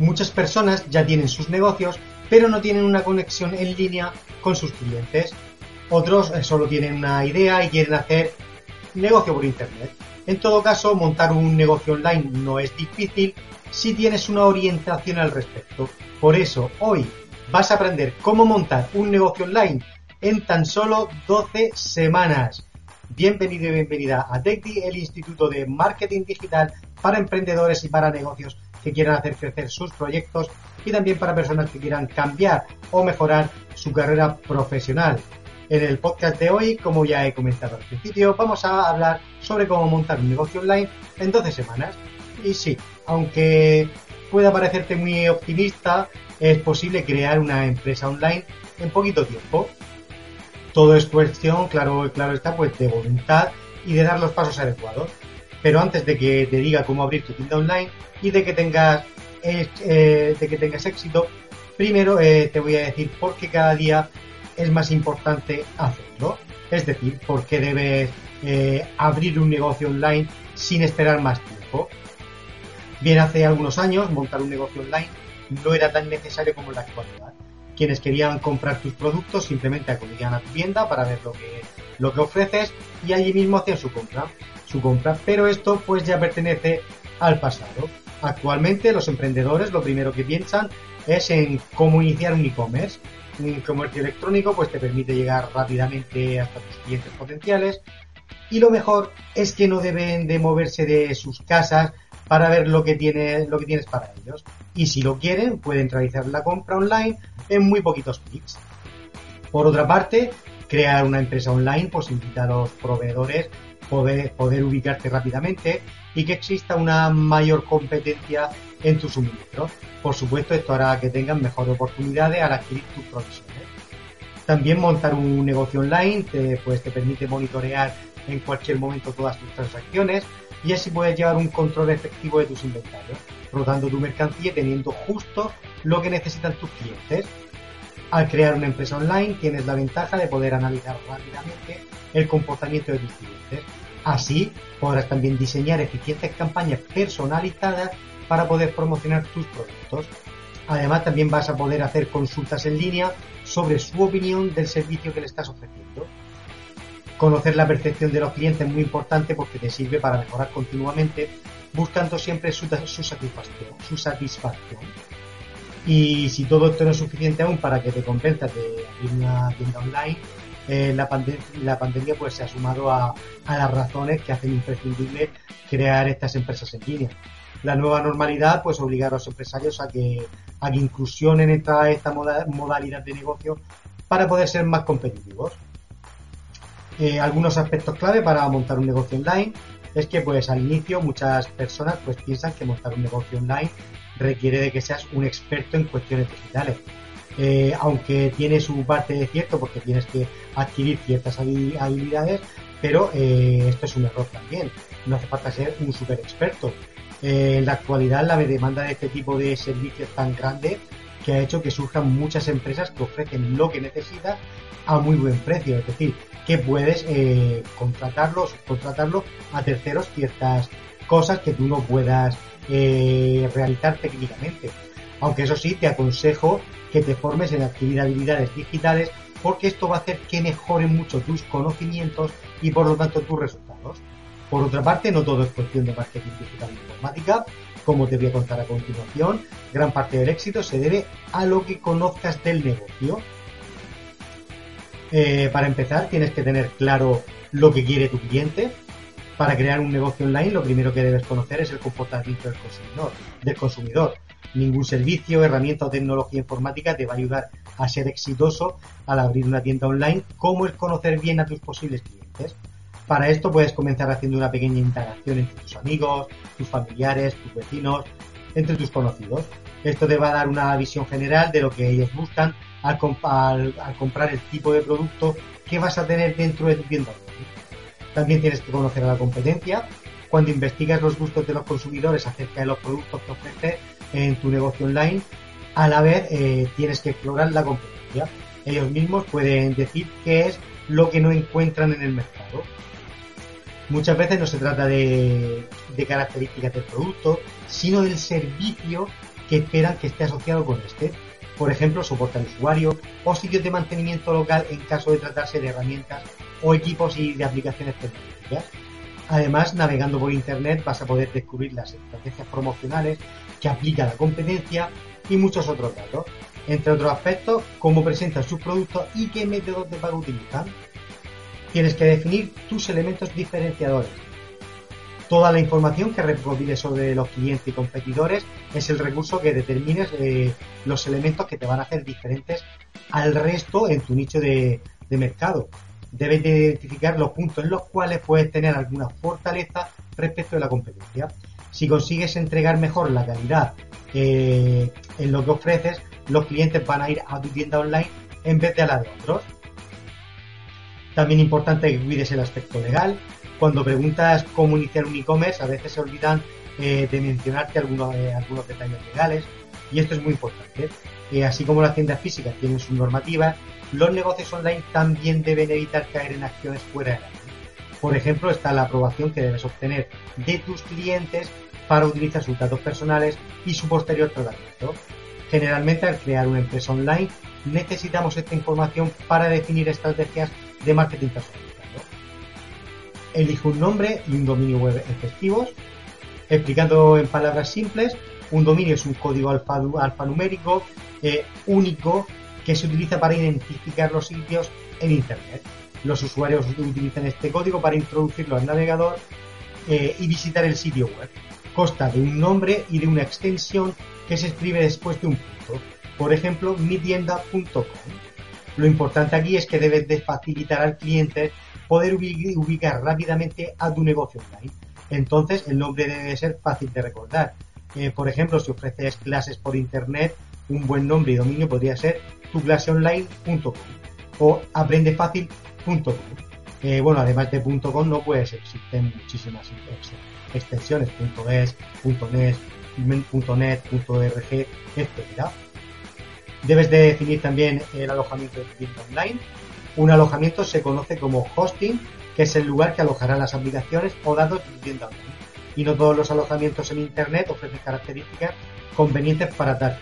Muchas personas ya tienen sus negocios, pero no tienen una conexión en línea con sus clientes. Otros eh, solo tienen una idea y quieren hacer negocio por Internet. En todo caso, montar un negocio online no es difícil si tienes una orientación al respecto. Por eso, hoy vas a aprender cómo montar un negocio online en tan solo 12 semanas. Bienvenido y bienvenida a TechDi, el Instituto de Marketing Digital para emprendedores y para negocios que quieran hacer crecer sus proyectos y también para personas que quieran cambiar o mejorar su carrera profesional. En el podcast de hoy, como ya he comentado al principio, vamos a hablar sobre cómo montar un negocio online en 12 semanas. Y sí, aunque pueda parecerte muy optimista, es posible crear una empresa online en poquito tiempo. Todo es cuestión, claro, claro está, pues de voluntad y de dar los pasos adecuados. Pero antes de que te diga cómo abrir tu tienda online y de que tengas, eh, de que tengas éxito, primero eh, te voy a decir por qué cada día es más importante hacerlo. Es decir, por qué debes eh, abrir un negocio online sin esperar más tiempo. Bien, hace algunos años montar un negocio online no era tan necesario como en la actualidad. Quienes querían comprar tus productos simplemente acudían a tu tienda para ver lo que, lo que ofreces y allí mismo hacían su compra, su compra. Pero esto pues ya pertenece al pasado. Actualmente los emprendedores lo primero que piensan es en cómo iniciar un e-commerce un comercio electrónico pues te permite llegar rápidamente hasta tus clientes potenciales y lo mejor es que no deben de moverse de sus casas para ver lo que tiene, lo que tienes para ellos. Y si lo quieren, pueden realizar la compra online en muy poquitos clics. Por otra parte, crear una empresa online posibilita a los proveedores poder, poder ubicarte rápidamente y que exista una mayor competencia en tu suministro. Por supuesto, esto hará que tengan mejores oportunidades al adquirir tus provisiones. También montar un negocio online te, pues, te permite monitorear en cualquier momento todas tus transacciones y así puedes llevar un control efectivo de tus inventarios, rotando tu mercancía teniendo justo lo que necesitan tus clientes. Al crear una empresa online tienes la ventaja de poder analizar rápidamente el comportamiento de tus clientes. Así podrás también diseñar eficientes campañas personalizadas para poder promocionar tus productos. Además, también vas a poder hacer consultas en línea sobre su opinión del servicio que le estás ofreciendo. Conocer la percepción de los clientes es muy importante porque te sirve para mejorar continuamente, buscando siempre su, su satisfacción. Y si todo esto no es suficiente aún para que te convenzas de abrir una tienda online, eh, la, pandemia pues se ha sumado a, las razones que hacen imprescindible crear estas empresas en línea la nueva normalidad pues obligar a los empresarios a que, a que esta, esta modalidad de negocio para poder ser más competitivos. Eh, algunos aspectos clave para montar un negocio online es que pues al inicio muchas personas pues piensan que montar un negocio online requiere de que seas un experto en cuestiones digitales. Eh, aunque tiene su parte de cierto porque tienes que adquirir ciertas habilidades, pero eh, esto es un error también. No hace falta ser un super experto. Eh, en la actualidad la demanda de este tipo de servicios tan grande que ha hecho que surjan muchas empresas que ofrecen lo que necesitas a muy buen precio. Es decir, que puedes eh, contratarlo, a terceros ciertas cosas que tú no puedas eh, realizar técnicamente. Aunque eso sí, te aconsejo que te formes en adquirir habilidades digitales porque esto va a hacer que mejoren mucho tus conocimientos y por lo tanto tus resultados. Por otra parte, no todo es cuestión de marketing digital e informática. Como te voy a contar a continuación, gran parte del éxito se debe a lo que conozcas del negocio. Eh, para empezar, tienes que tener claro lo que quiere tu cliente. Para crear un negocio online, lo primero que debes conocer es el comportamiento del consumidor. Ningún servicio, herramienta o tecnología informática te va a ayudar a ser exitoso al abrir una tienda online, como el conocer bien a tus posibles clientes. Para esto puedes comenzar haciendo una pequeña interacción entre tus amigos, tus familiares, tus vecinos, entre tus conocidos. Esto te va a dar una visión general de lo que ellos buscan al, comprar el tipo de producto que vas a tener dentro de tu tienda. También tienes que conocer a la competencia. Cuando investigas los gustos de los consumidores acerca de los productos que ofreces en tu negocio online, a la vez eh, tienes que explorar la competencia. Ellos mismos pueden decir qué es lo que no encuentran en el mercado. Muchas veces no se trata de, de características del producto, sino del servicio que esperan que esté asociado con este. Por ejemplo, soporte al usuario o sitios de mantenimiento local en caso de tratarse de herramientas o equipos y de aplicaciones tecnológicas. Además, navegando por Internet vas a poder descubrir las estrategias promocionales que aplica la competencia y muchos otros datos. Entre otros aspectos, cómo presentan sus productos y qué métodos de pago utilizan. Tienes que definir tus elementos diferenciadores. Toda la información que recopiles sobre los clientes y competidores es el recurso que determines eh, los elementos que te van a hacer diferentes al resto en tu nicho de, mercado. Debes de identificar los puntos en los cuales puedes tener alguna fortaleza respecto de la competencia. Si consigues entregar mejor la calidad eh, en lo que ofreces, los clientes van a ir a tu tienda online en vez de a la de otros. También importante que cuides el aspecto legal. Cuando preguntas cómo iniciar un e-commerce, a veces se olvidan eh, de mencionarte algunos, eh, algunos detalles legales y esto es muy importante. Así como las tiendas físicas tienen sus normativas, los negocios online también deben evitar caer en acciones fuera de la ley. Por ejemplo, está la aprobación que debes obtener de tus clientes para utilizar sus datos personales y su posterior tratamiento. Generalmente, al crear una empresa online, necesitamos esta información para definir estrategias de marketing personalizado. Elige un nombre y un dominio web efectivos. Explicando en palabras simples, un dominio es un código alfanumérico eh, único que se utiliza para identificar los sitios en Internet. Los usuarios utilizan este código para introducirlo al navegador eh, y visitar el sitio web. Consta de un nombre y de una extensión que se escribe después de un punto. Por ejemplo, mitienda.com. Lo importante aquí es que debes de facilitar al cliente poder ubicar rápidamente a tu negocio online. Entonces, el nombre debe ser fácil de recordar. Eh, por ejemplo, si ofreces clases por internet, un buen nombre y dominio podría ser tuclaseonline.com o aprendefacil.com. Eh, bueno, además de .com no puedes, existen muchísimas extensiones, .es, .net, .net, .org, etcétera. Debes de definir también el alojamiento de tu tienda online. Un alojamiento se conoce como hosting, que es el lugar que alojará las aplicaciones o datos de tu tienda online. Y no todos los alojamientos en Internet ofrecen características convenientes para dar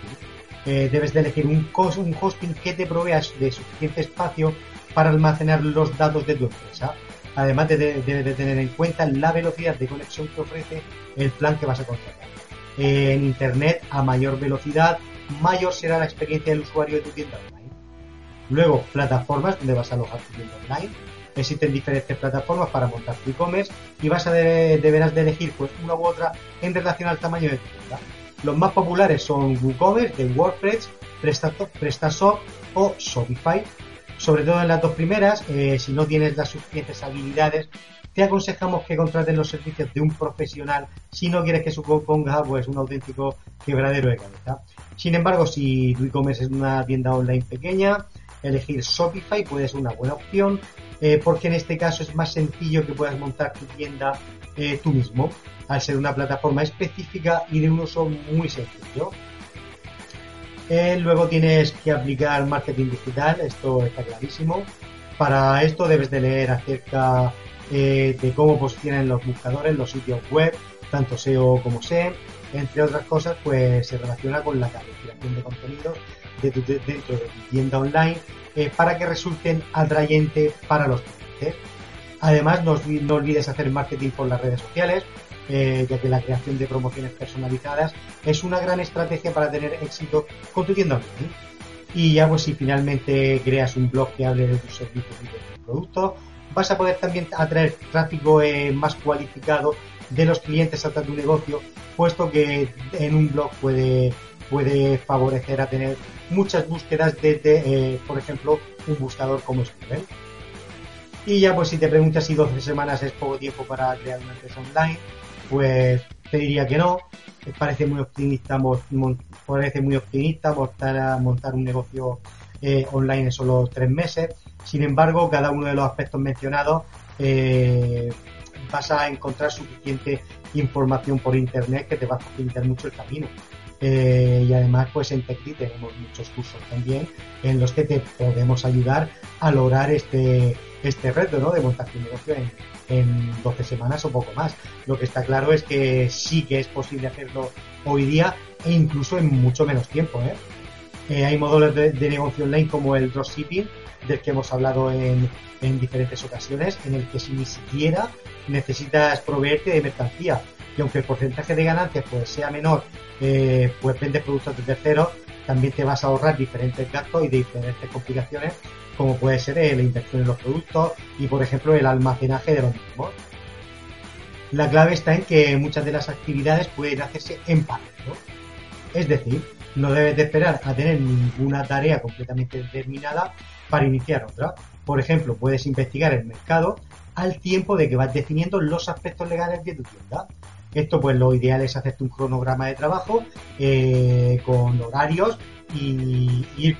eh, debes de elegir un, hosting que te provea de suficiente espacio para almacenar los datos de tu empresa. Además, debes de, tener en cuenta la velocidad de conexión que ofrece el plan que vas a contratar. en Internet, a mayor velocidad, mayor será la experiencia del usuario de tu tienda online. Luego, plataformas donde vas a alojar tu tienda online. Existen diferentes plataformas para montar tu e-commerce y vas a deberás de elegir pues una u otra en relación al tamaño de tu tienda. Los más populares son WooCommerce, de WordPress, PrestaShop o Shopify. Sobre todo en las dos primeras, eh, si no tienes las suficientes habilidades, te aconsejamos que contrates los servicios de un profesional si no quieres que suponga pues un auténtico quebradero de cabeza. Sin embargo, si tu es una tienda online pequeña, elegir Shopify puede ser una buena opción eh, porque en este caso es más sencillo que puedas montar tu tienda eh, tú mismo al ser una plataforma específica y de un uso muy sencillo. Eh, luego tienes que aplicar marketing digital, esto está clarísimo. Para esto debes de leer acerca de cómo posicionan los buscadores, los sitios web, tanto SEO como SEM, entre otras cosas, pues se relaciona con la creación de contenidos dentro de tu tienda online eh, para que resulten atrayentes para los clientes. Además, no, olvides hacer marketing por las redes sociales, eh, ya que la creación de promociones personalizadas es una gran estrategia para tener éxito con tu tienda online. Y ya pues si finalmente creas un blog que hable de tus servicios y de tus productos, vas a poder también atraer tráfico eh, más cualificado de los clientes hasta tu negocio, puesto que en un blog puede, puede favorecer a tener muchas búsquedas desde, eh, por ejemplo, un buscador como Google. Y ya pues si te preguntas si 12 semanas es poco tiempo para crear una empresa online, pues te diría que no. Parece muy optimista, parece muy optimista montar, montar un negocio eh, online en solo tres meses. Sin embargo, cada uno de los aspectos mencionados eh, vas a encontrar suficiente información por internet que te va a facilitar mucho el camino. Eh, y además, pues en TechDi tenemos muchos cursos también en los que te podemos ayudar a lograr este, este reto, ¿no? De montar tu negocio en, en 12 semanas o poco más. Lo que está claro es que sí que es posible hacerlo hoy día e incluso en mucho menos tiempo, ¿eh? Eh, hay módulos de, negocio online como el dropshipping, del que hemos hablado en, en, diferentes ocasiones, en el que si ni siquiera necesitas proveerte de mercancía. Y aunque el porcentaje de ganancias pues, sea menor, eh, pues vendes productos de terceros, también te vas a ahorrar diferentes gastos y diferentes complicaciones, como puede ser eh, la inversión en los productos y, por ejemplo, el almacenaje de los mismos. La clave está en que muchas de las actividades pueden hacerse en paralelo. Es decir, no debes de esperar a tener ninguna tarea completamente determinada para iniciar otra. Por ejemplo, puedes investigar el mercado al tiempo de que vas definiendo los aspectos legales de tu tienda. Esto pues lo ideal es hacerte un cronograma de trabajo eh, con horarios y ir,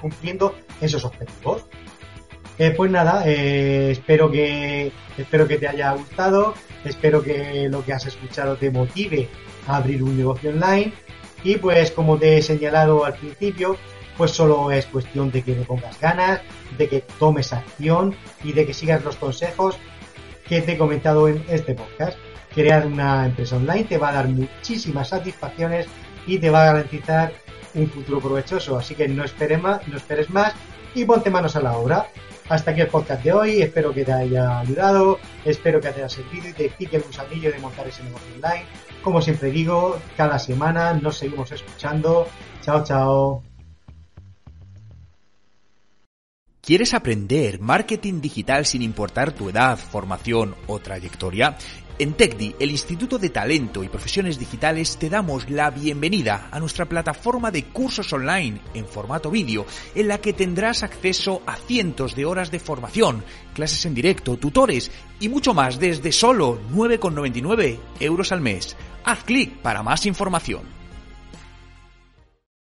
cumpliendo esos objetivos. Eh, pues nada, eh, espero que espero que te haya gustado, espero que lo que has escuchado te motive a abrir un negocio online y pues como te he señalado al principio, pues solo es cuestión de que le pongas ganas, de que tomes acción y de que sigas los consejos que te he comentado en este podcast. Crear una empresa online te va a dar muchísimas satisfacciones y te va a garantizar un futuro provechoso. Así que no esperes más, no esperes más y ponte manos a la obra. Hasta aquí el podcast de hoy. Espero que te haya ayudado. Espero que te haya servido y te pique el gusanillo de montar ese negocio online. Como siempre digo, cada semana nos seguimos escuchando. Chao, chao. ¿Quieres aprender marketing digital sin importar tu edad, formación o trayectoria? En TechDi, el Instituto de Talento y Profesiones Digitales, te damos la bienvenida a nuestra plataforma de cursos online en formato vídeo, en la que tendrás acceso a cientos de horas de formación, clases en directo, tutores y mucho más desde solo 9,99 euros al mes. Haz clic para más información.